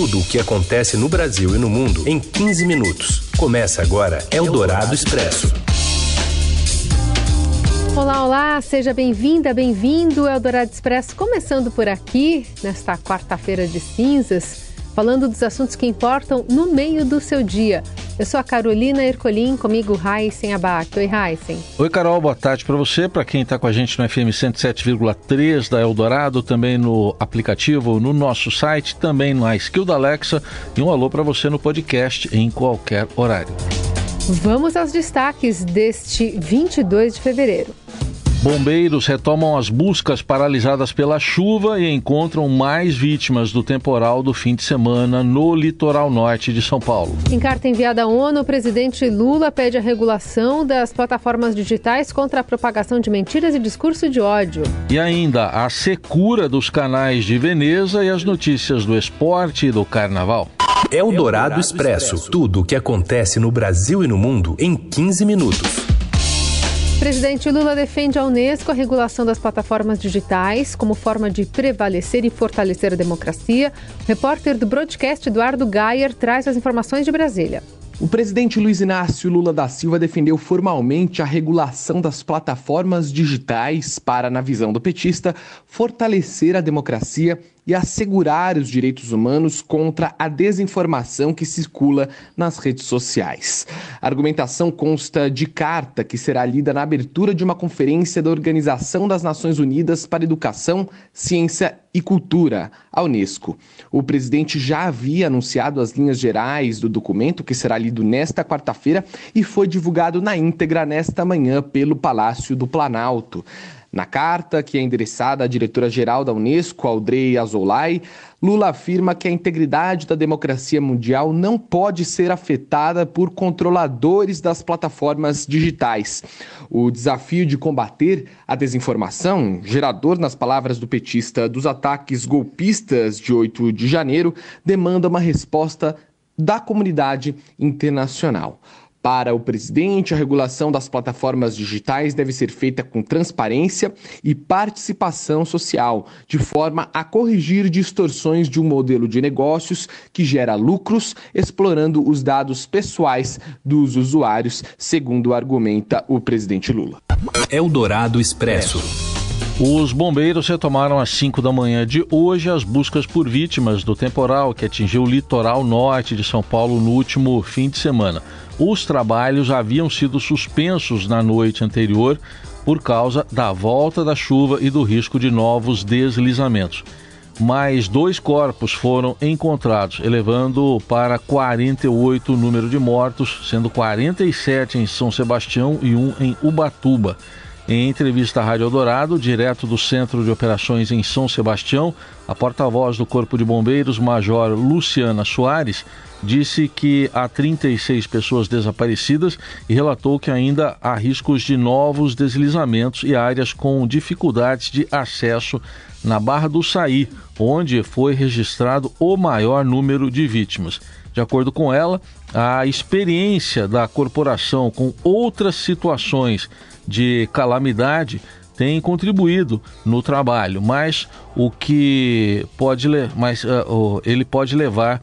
Tudo o que acontece no Brasil e no mundo em 15 minutos. Começa agora Eldorado Expresso. Olá, olá, seja bem-vinda, bem-vindo ao Eldorado Expresso, começando por aqui, nesta quarta-feira de cinzas, falando dos assuntos que importam no meio do seu dia. Eu sou a Carolina Ercolim, comigo Heisen Abac. Oi, Heisen. Oi, Carol, boa tarde para você, para quem está com a gente no FM 107,3 da Eldorado, também no aplicativo, no nosso site, também na skill da Alexa e um alô para você no podcast em qualquer horário. Vamos aos destaques deste 22 de fevereiro. Bombeiros retomam as buscas paralisadas pela chuva e encontram mais vítimas do temporal do fim de semana no litoral norte de São Paulo. Em carta enviada à ONU, o presidente Lula pede a regulação das plataformas digitais contra a propagação de mentiras e discurso de ódio. E ainda a secura dos canais de Veneza e as notícias do esporte e do carnaval. É o Dourado Expresso. Tudo o que acontece no Brasil e no mundo em 15 minutos. Presidente Lula defende a Unesco a regulação das plataformas digitais como forma de prevalecer e fortalecer a democracia. O repórter do broadcast Eduardo Gayer traz as informações de Brasília. O presidente Luiz Inácio Lula da Silva defendeu formalmente a regulação das plataformas digitais para, na visão do petista, fortalecer a democracia e assegurar os direitos humanos contra a desinformação que circula nas redes sociais. A argumentação consta de carta que será lida na abertura de uma conferência da Organização das Nações Unidas para Educação, Ciência e Cultura, a Unesco. O presidente já havia anunciado as linhas gerais do documento, que será lido nesta quarta-feira e foi divulgado na íntegra nesta manhã pelo Palácio do Planalto. Na carta, que é endereçada à diretora-geral da Unesco, Audrey Azoulay, Lula afirma que a integridade da democracia mundial não pode ser afetada por controladores das plataformas digitais. O desafio de combater a desinformação, gerador, nas palavras do petista, dos ataques golpistas de 8 de janeiro, demanda uma resposta da comunidade internacional. Para o presidente, a regulação das plataformas digitais deve ser feita com transparência e participação social, de forma a corrigir distorções de um modelo de negócios que gera lucros, explorando os dados pessoais dos usuários, segundo argumenta o presidente Lula. Eldorado Expresso. Os bombeiros retomaram às 5 da manhã de hoje as buscas por vítimas do temporal que atingiu o litoral norte de São Paulo no último fim de semana. Os trabalhos haviam sido suspensos na noite anterior por causa da volta da chuva e do risco de novos deslizamentos. Mais dois corpos foram encontrados, elevando para 48 o número de mortos, sendo 47 em São Sebastião e um em Ubatuba. Em entrevista à Rádio Eldorado, direto do Centro de Operações em São Sebastião, a porta-voz do Corpo de Bombeiros, Major Luciana Soares, disse que há 36 pessoas desaparecidas e relatou que ainda há riscos de novos deslizamentos e áreas com dificuldades de acesso na Barra do Saí, onde foi registrado o maior número de vítimas. De acordo com ela, a experiência da corporação com outras situações de calamidade tem contribuído no trabalho, mas o que pode, mas, uh, ele pode levar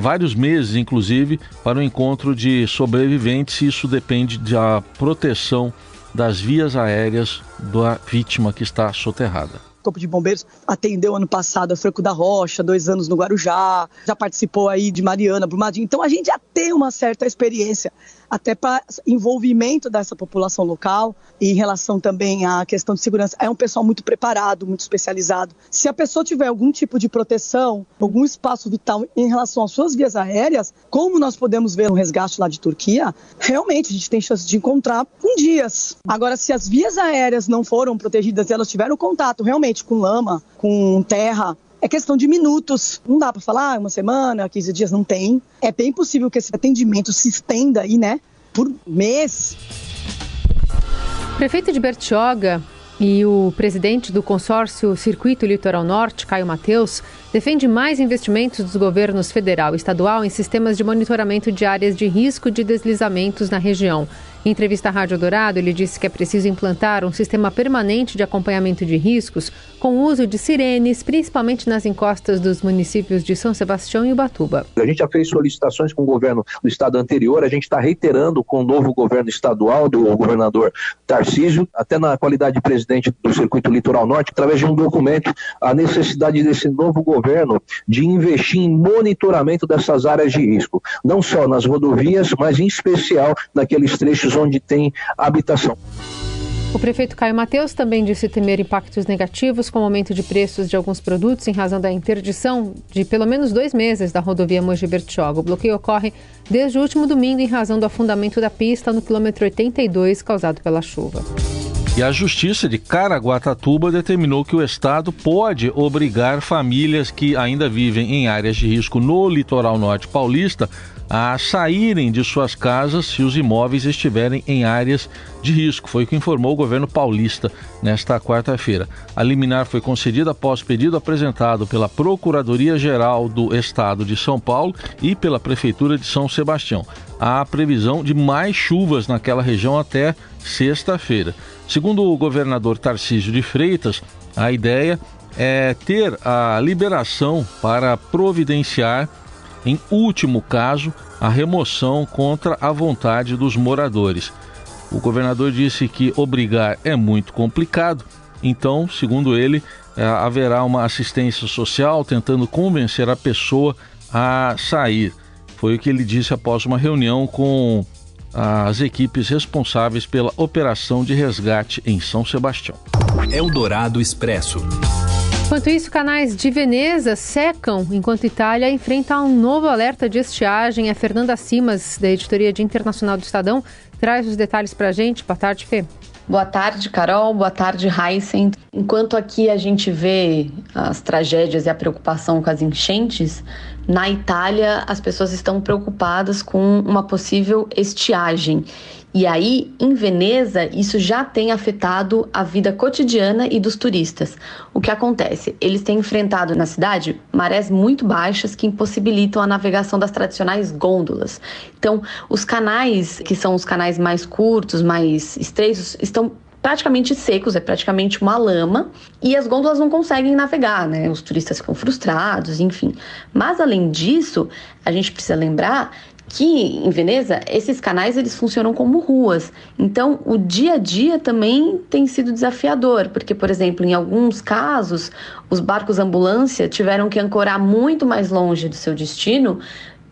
vários meses, inclusive, para o encontro de sobreviventes. Isso depende da proteção das vias aéreas da vítima que está soterrada. O Corpo de Bombeiros atendeu ano passado a Franco da Rocha, dois anos no Guarujá, já participou aí de Mariana, Brumadinho. Então a gente já tem uma certa experiência até para envolvimento dessa população local e em relação também à questão de segurança. É um pessoal muito preparado, muito especializado. Se a pessoa tiver algum tipo de proteção, algum espaço vital em relação às suas vias aéreas, como nós podemos ver no resgate lá de Turquia, realmente a gente tem chance de encontrar com dias. Agora, se as vias aéreas não foram protegidas e elas tiveram contato realmente com lama, com terra, é questão de minutos. Não dá para falar ah, uma semana, 15 dias, não tem. É bem possível que esse atendimento se estenda aí, né, por mês. Prefeito de Bertioga e o presidente do consórcio Circuito Litoral Norte, Caio Mateus, defende mais investimentos dos governos federal e estadual em sistemas de monitoramento de áreas de risco de deslizamentos na região. Em entrevista à Rádio Dourado, ele disse que é preciso implantar um sistema permanente de acompanhamento de riscos com o uso de sirenes, principalmente nas encostas dos municípios de São Sebastião e Ubatuba. A gente já fez solicitações com o governo do estado anterior, a gente está reiterando com o novo governo estadual, do governador Tarcísio, até na qualidade de presidente do Circuito Litoral Norte, através de um documento, a necessidade desse novo governo de investir em monitoramento dessas áreas de risco, não só nas rodovias, mas em especial naqueles trechos onde tem habitação. O prefeito Caio Mateus também disse temer impactos negativos com o aumento de preços de alguns produtos em razão da interdição de pelo menos dois meses da rodovia Mogi Bertioga. O bloqueio ocorre desde o último domingo em razão do afundamento da pista no quilômetro 82 causado pela chuva. E a Justiça de Caraguatatuba determinou que o Estado pode obrigar famílias que ainda vivem em áreas de risco no litoral norte paulista a saírem de suas casas se os imóveis estiverem em áreas de risco. Foi o que informou o governo paulista nesta quarta-feira. A liminar foi concedida após pedido apresentado pela Procuradoria-Geral do Estado de São Paulo e pela Prefeitura de São Sebastião. Há previsão de mais chuvas naquela região até sexta-feira. Segundo o governador Tarcísio de Freitas, a ideia é ter a liberação para providenciar, em último caso, a remoção contra a vontade dos moradores. O governador disse que obrigar é muito complicado, então, segundo ele, é, haverá uma assistência social tentando convencer a pessoa a sair. Foi o que ele disse após uma reunião com as equipes responsáveis pela operação de resgate em São Sebastião. Eldorado Expresso. Enquanto isso, canais de Veneza secam enquanto Itália enfrenta um novo alerta de estiagem. A Fernanda Simas, da editoria de Internacional do Estadão, traz os detalhes para a gente. Boa tarde, Fê. Boa tarde, Carol. Boa tarde, Heisen. Enquanto aqui a gente vê as tragédias e a preocupação com as enchentes, na Itália as pessoas estão preocupadas com uma possível estiagem. E aí, em Veneza, isso já tem afetado a vida cotidiana e dos turistas. O que acontece? Eles têm enfrentado na cidade marés muito baixas que impossibilitam a navegação das tradicionais gôndolas. Então, os canais, que são os canais mais curtos, mais estreitos, estão praticamente secos, é praticamente uma lama, e as gôndolas não conseguem navegar, né? Os turistas ficam frustrados, enfim. Mas além disso, a gente precisa lembrar que em Veneza esses canais eles funcionam como ruas. Então, o dia a dia também tem sido desafiador, porque por exemplo, em alguns casos, os barcos ambulância tiveram que ancorar muito mais longe do seu destino,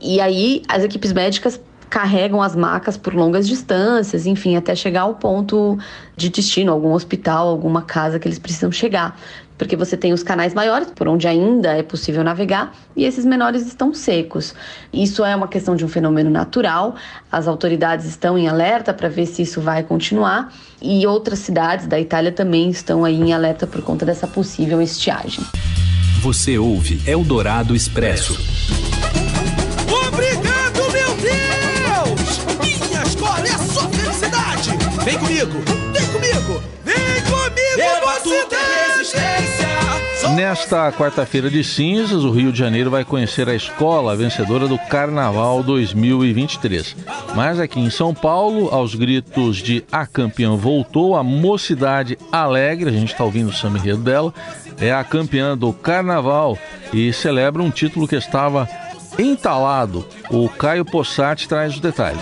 e aí as equipes médicas carregam as macas por longas distâncias, enfim, até chegar ao ponto de destino, algum hospital, alguma casa que eles precisam chegar porque você tem os canais maiores, por onde ainda é possível navegar, e esses menores estão secos. Isso é uma questão de um fenômeno natural, as autoridades estão em alerta para ver se isso vai continuar, e outras cidades da Itália também estão aí em alerta por conta dessa possível estiagem. Você ouve Eldorado Expresso. Obrigado, meu Deus! Minha escola é a sua felicidade! Vem comigo! Vem comigo! Nesta quarta-feira de cinzas, o Rio de Janeiro vai conhecer a escola vencedora do Carnaval 2023. Mas aqui em São Paulo, aos gritos de A Campeã Voltou, a Mocidade Alegre, a gente está ouvindo o samba dela, é a campeã do Carnaval e celebra um título que estava entalado. O Caio Possati traz os detalhes.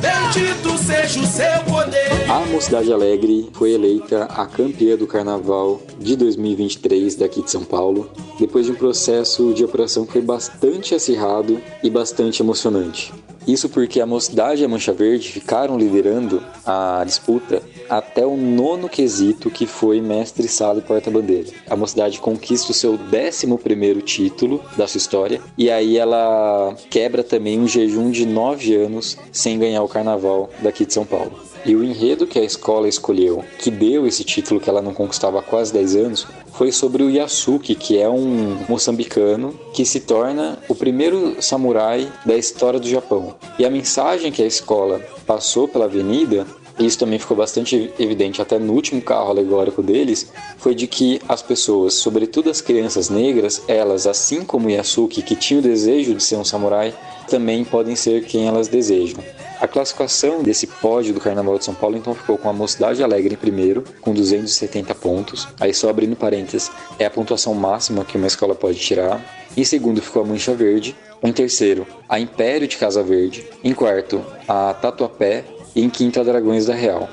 Bendito seja o seu poder. A Mocidade Alegre foi eleita a campeã do carnaval de 2023 daqui de São Paulo, depois de um processo de apuração que foi bastante acirrado e bastante emocionante. Isso porque a Mocidade e a Mancha Verde ficaram liderando a disputa até o nono quesito, que foi mestre sala e porta-bandeira. A Mocidade conquista o seu décimo primeiro título da sua história e aí ela quebra também um jejum de nove anos sem ganhar o carnaval daqui de São Paulo. E o enredo que a escola escolheu, que deu esse título que ela não conquistava há quase 10 anos, foi sobre o Yasuki, que é um moçambicano que se torna o primeiro samurai da história do Japão. E a mensagem que a escola passou pela avenida isso também ficou bastante evidente até no último carro alegórico deles, foi de que as pessoas, sobretudo as crianças negras, elas, assim como Yasuki, que tinha o desejo de ser um samurai, também podem ser quem elas desejam. A classificação desse pódio do Carnaval de São Paulo então ficou com a Mocidade Alegre em primeiro, com 270 pontos. Aí só abrindo parênteses, é a pontuação máxima que uma escola pode tirar. Em segundo ficou a Mancha Verde. Em terceiro, a Império de Casa Verde. Em quarto, a Tatuapé. E em quinto, a Dragões da Real.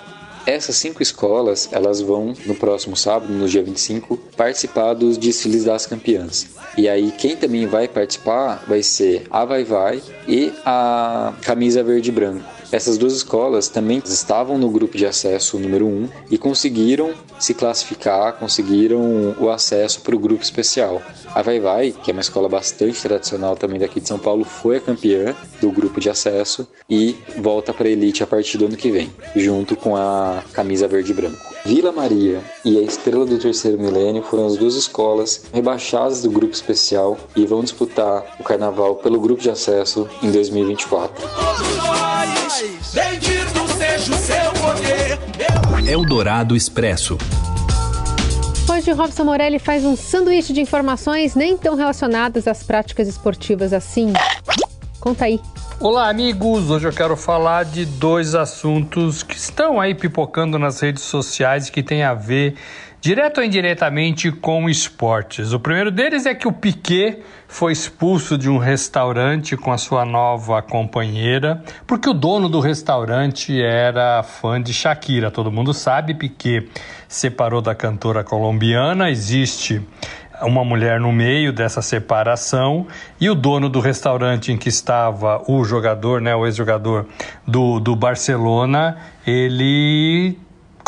Essas cinco escolas, elas vão no próximo sábado, no dia 25, participar dos desfiles das campeãs. E aí quem também vai participar vai ser a Vai Vai e a Camisa Verde e Branco. Essas duas escolas também estavam no grupo de acesso número 1 e conseguiram se classificar, conseguiram o acesso para o grupo especial. A Vai Vai, que é uma escola bastante tradicional também daqui de São Paulo, foi a campeã do grupo de acesso e volta para a elite a partir do ano que vem, junto com a camisa verde e branco. Vila Maria e a Estrela do Terceiro Milênio foram as duas escolas rebaixadas do grupo especial e vão disputar o carnaval pelo grupo de acesso em 2024. Eldorado Expresso. Hoje, Robson Morelli faz um sanduíche de informações nem tão relacionadas às práticas esportivas assim. Conta aí. Olá, amigos! Hoje eu quero falar de dois assuntos que estão aí pipocando nas redes sociais e que tem a ver direto ou indiretamente com esportes. O primeiro deles é que o Piquet foi expulso de um restaurante com a sua nova companheira, porque o dono do restaurante era fã de Shakira. Todo mundo sabe, Piquet separou da cantora colombiana, existe uma mulher no meio dessa separação e o dono do restaurante em que estava o jogador, né, o ex-jogador do, do Barcelona, ele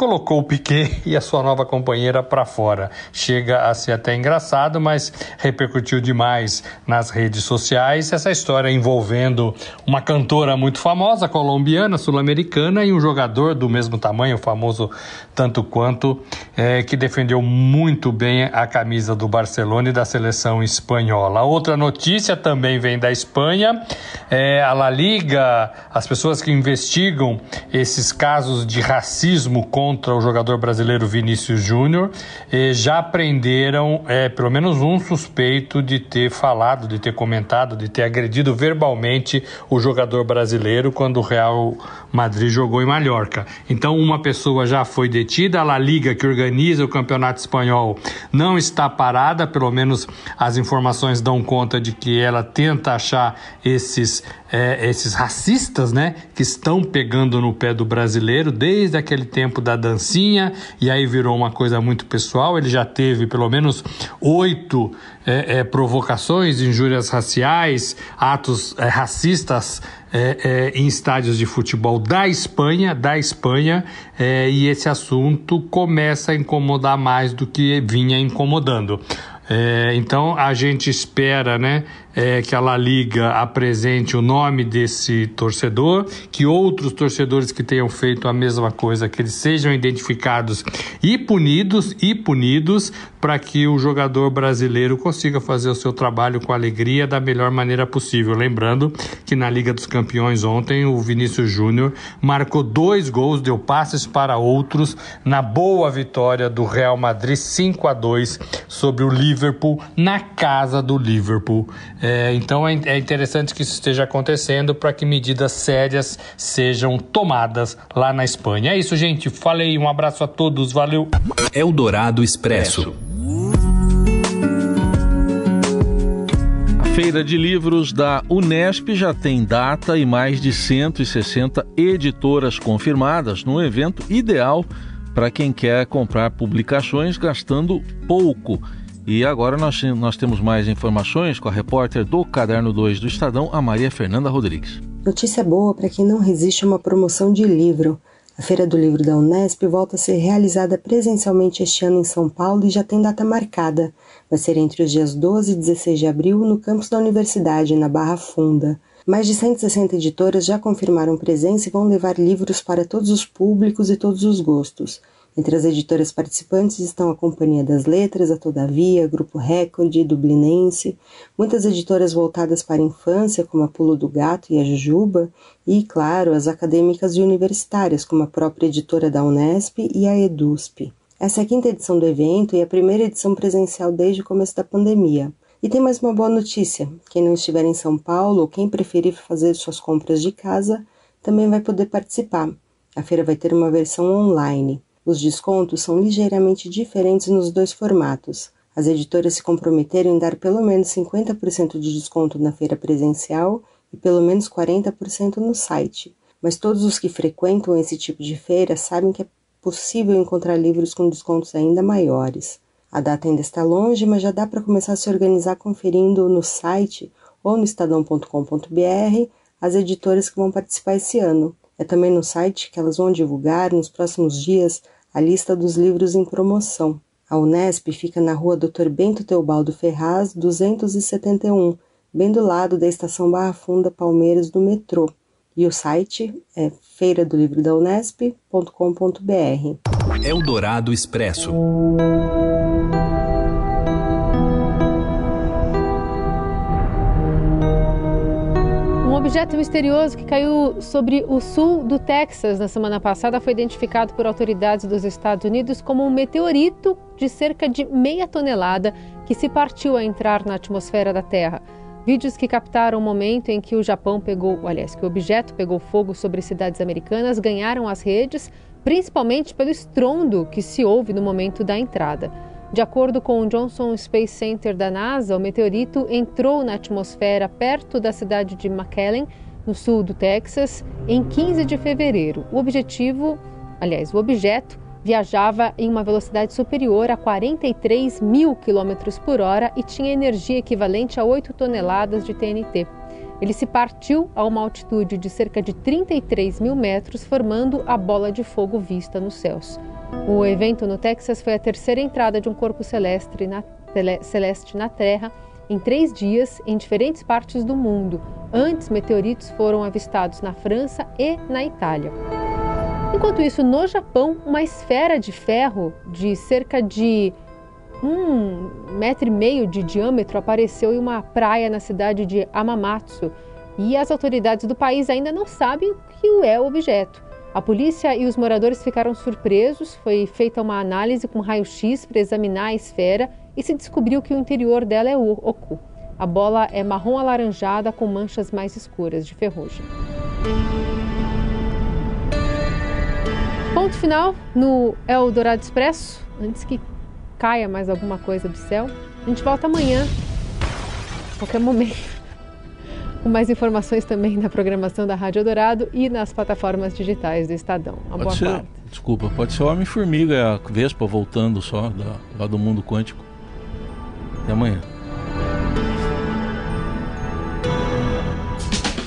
colocou o Piquet e a sua nova companheira para fora. Chega a ser até engraçado, mas repercutiu demais nas redes sociais essa história envolvendo uma cantora muito famosa, colombiana, sul-americana, e um jogador do mesmo tamanho, famoso tanto quanto, é, que defendeu muito bem a camisa do Barcelona e da seleção espanhola. Outra notícia também vem da Espanha, é, a La Liga, as pessoas que investigam esses casos de racismo contra contra o jogador brasileiro Vinícius Júnior, já prenderam é, pelo menos um suspeito de ter falado, de ter comentado, de ter agredido verbalmente o jogador brasileiro quando o Real Madrid jogou em Mallorca. Então, uma pessoa já foi detida, a La Liga, que organiza o campeonato espanhol, não está parada, pelo menos as informações dão conta de que ela tenta achar esses, é, esses racistas, né, que estão pegando no pé do brasileiro desde aquele tempo da dancinha, e aí virou uma coisa muito pessoal. Ele já teve pelo menos oito é, é, provocações, injúrias raciais, atos é, racistas é, é, em estádios de futebol da Espanha, da Espanha, é, e esse assunto começa a incomodar mais do que vinha incomodando. então a gente espera, né, é, que a La Liga apresente o nome desse torcedor, que outros torcedores que tenham feito a mesma coisa, que eles sejam identificados e punidos e punidos para que o jogador brasileiro consiga fazer o seu trabalho com alegria da melhor maneira possível. Lembrando que na Liga dos Campeões ontem o Vinícius Júnior marcou dois gols, deu passes para outros na boa vitória do Real Madrid 5 a 2 sobre o Liverpool na casa do Liverpool. É, então é, é interessante que isso esteja acontecendo para que medidas sérias sejam tomadas lá na Espanha. É isso, gente. Falei, um abraço a todos, valeu. Eldorado Expresso. A Feira de Livros da Unesp já tem data e mais de 160 editoras confirmadas no evento ideal para quem quer comprar publicações gastando pouco e agora nós, nós temos mais informações com a repórter do Caderno 2 do Estadão, a Maria Fernanda Rodrigues. Notícia boa para quem não resiste a uma promoção de livro. A Feira do Livro da Unesp volta a ser realizada presencialmente este ano em São Paulo e já tem data marcada. Vai ser entre os dias 12 e 16 de abril no campus da universidade, na Barra Funda. Mais de 160 editoras já confirmaram presença e vão levar livros para todos os públicos e todos os gostos. Entre as editoras participantes estão a Companhia das Letras, a Todavia, Grupo Record, Dublinense, muitas editoras voltadas para a infância, como a Pulo do Gato e a Jujuba, e, claro, as acadêmicas e universitárias, como a própria editora da Unesp e a EDUSP. Essa é a quinta edição do evento e a primeira edição presencial desde o começo da pandemia. E tem mais uma boa notícia: quem não estiver em São Paulo ou quem preferir fazer suas compras de casa, também vai poder participar. A feira vai ter uma versão online. Os descontos são ligeiramente diferentes nos dois formatos. As editoras se comprometeram em dar pelo menos 50% de desconto na feira presencial e pelo menos 40% no site. Mas todos os que frequentam esse tipo de feira sabem que é possível encontrar livros com descontos ainda maiores. A data ainda está longe, mas já dá para começar a se organizar conferindo no site ou no estadão.com.br as editoras que vão participar esse ano. É também no site que elas vão divulgar nos próximos dias a lista dos livros em promoção. A Unesp fica na rua Dr. Bento Teobaldo Ferraz, 271, bem do lado da estação Barra Funda Palmeiras do metrô. E o site é feira do livro da Unesp.com.br. Eldorado Expresso. Objeto misterioso que caiu sobre o sul do Texas na semana passada foi identificado por autoridades dos Estados Unidos como um meteorito de cerca de meia tonelada que se partiu a entrar na atmosfera da Terra. Vídeos que captaram o momento em que o Japão pegou, aliás, que o objeto pegou fogo sobre cidades americanas ganharam as redes, principalmente pelo estrondo que se ouve no momento da entrada. De acordo com o Johnson Space Center da NASA, o meteorito entrou na atmosfera perto da cidade de McAllen, no sul do Texas, em 15 de fevereiro. O objetivo, aliás, o objeto viajava em uma velocidade superior a 43 mil quilômetros por hora e tinha energia equivalente a 8 toneladas de TNT. Ele se partiu a uma altitude de cerca de 33 mil metros, formando a bola de fogo vista nos céus. O evento no Texas foi a terceira entrada de um corpo celeste na, celeste na Terra em três dias em diferentes partes do mundo. Antes, meteoritos foram avistados na França e na Itália. Enquanto isso, no Japão, uma esfera de ferro de cerca de um metro e meio de diâmetro apareceu em uma praia na cidade de Amamatsu e as autoridades do país ainda não sabem o que é o objeto. A polícia e os moradores ficaram surpresos. Foi feita uma análise com raio-x para examinar a esfera e se descobriu que o interior dela é oco. A bola é marrom alaranjada com manchas mais escuras de ferrugem. Ponto final no Eldorado Expresso. Antes que caia mais alguma coisa do céu. A gente volta amanhã, a qualquer momento, com mais informações também na programação da Rádio Dourado e nas plataformas digitais do Estadão. Uma pode boa ser, tarde. Desculpa, pode ser o Homem-Formiga, a Vespa voltando só da, lá do mundo quântico. Até amanhã.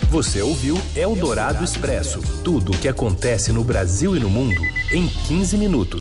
Você ouviu Eldorado Expresso tudo o que acontece no Brasil e no mundo em 15 minutos.